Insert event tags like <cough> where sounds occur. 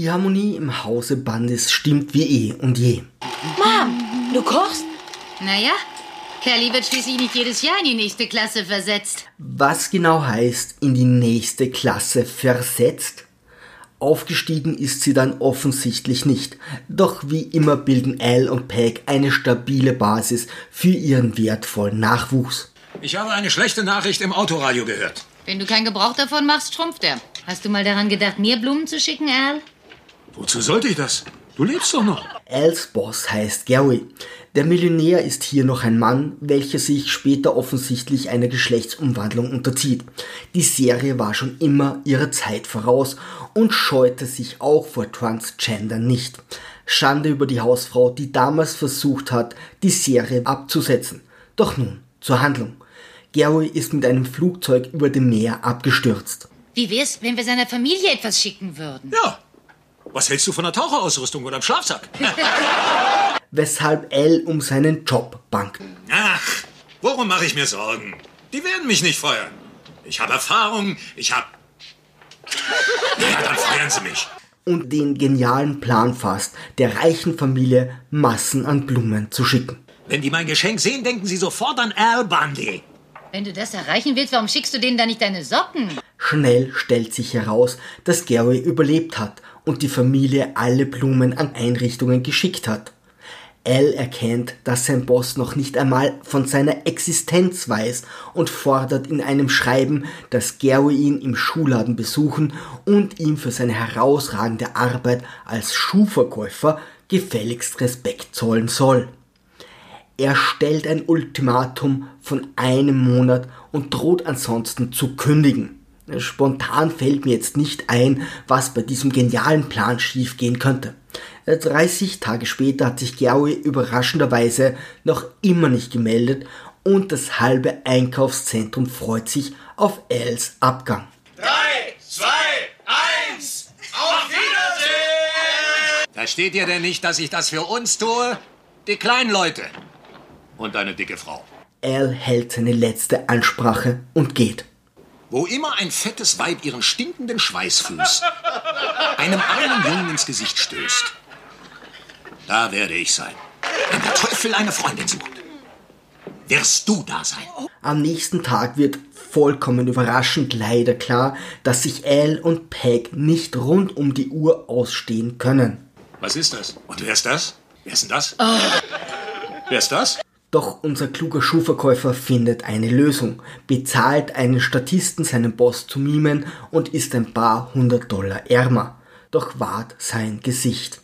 Die Harmonie im Hause Bandis stimmt wie eh und je. Mom, du kochst? Naja, Kelly wird schließlich nicht jedes Jahr in die nächste Klasse versetzt. Was genau heißt in die nächste Klasse versetzt? Aufgestiegen ist sie dann offensichtlich nicht. Doch wie immer bilden Al und Peg eine stabile Basis für ihren wertvollen Nachwuchs. Ich habe eine schlechte Nachricht im Autoradio gehört. Wenn du keinen Gebrauch davon machst, schrumpft er. Hast du mal daran gedacht, mir Blumen zu schicken, Al? Wozu sollte ich das? Du lebst doch noch. Als Boss heißt Gary. Der Millionär ist hier noch ein Mann, welcher sich später offensichtlich einer Geschlechtsumwandlung unterzieht. Die Serie war schon immer ihrer Zeit voraus und scheute sich auch vor Transgender nicht. Schande über die Hausfrau, die damals versucht hat, die Serie abzusetzen. Doch nun zur Handlung. Gary ist mit einem Flugzeug über dem Meer abgestürzt. Wie wär's, wenn wir seiner Familie etwas schicken würden? Ja. Was hältst du von der Taucherausrüstung oder einem Schlafsack? <laughs> Weshalb L um seinen Job bangt. Ach, worum mache ich mir Sorgen? Die werden mich nicht feuern. Ich habe Erfahrung, ich habe... <laughs> Ja, dann feuern sie mich. Und den genialen Plan fasst, der reichen Familie Massen an Blumen zu schicken. Wenn die mein Geschenk sehen, denken sie sofort an Al Bundy. Wenn du das erreichen willst, warum schickst du denen dann nicht deine Socken? Schnell stellt sich heraus, dass Gary überlebt hat und die Familie alle Blumen an Einrichtungen geschickt hat. Al erkennt, dass sein Boss noch nicht einmal von seiner Existenz weiß und fordert in einem Schreiben, dass Gary ihn im Schuhladen besuchen und ihm für seine herausragende Arbeit als Schuhverkäufer gefälligst Respekt zollen soll. Er stellt ein Ultimatum von einem Monat und droht ansonsten zu kündigen. Spontan fällt mir jetzt nicht ein, was bei diesem genialen Plan schiefgehen könnte. 30 Tage später hat sich Gary überraschenderweise noch immer nicht gemeldet und das halbe Einkaufszentrum freut sich auf Els Abgang. 3, 2, 1, auf Wiedersehen! Da steht dir denn nicht, dass ich das für uns tue? Die kleinen Leute. Und deine dicke Frau. Al hält seine letzte Ansprache und geht. Wo immer ein fettes Weib ihren stinkenden Schweißfuß einem armen Jungen ins Gesicht stößt, da werde ich sein. Wenn der Teufel eine Freundin sucht, wirst du da sein. Am nächsten Tag wird vollkommen überraschend leider klar, dass sich Al und Peg nicht rund um die Uhr ausstehen können. Was ist das? Und wer ist das? Wer ist denn das? Wer ist das? Doch unser kluger Schuhverkäufer findet eine Lösung, bezahlt einen Statisten seinen Boss zu mimen und ist ein paar hundert Dollar ärmer. Doch wahrt sein Gesicht.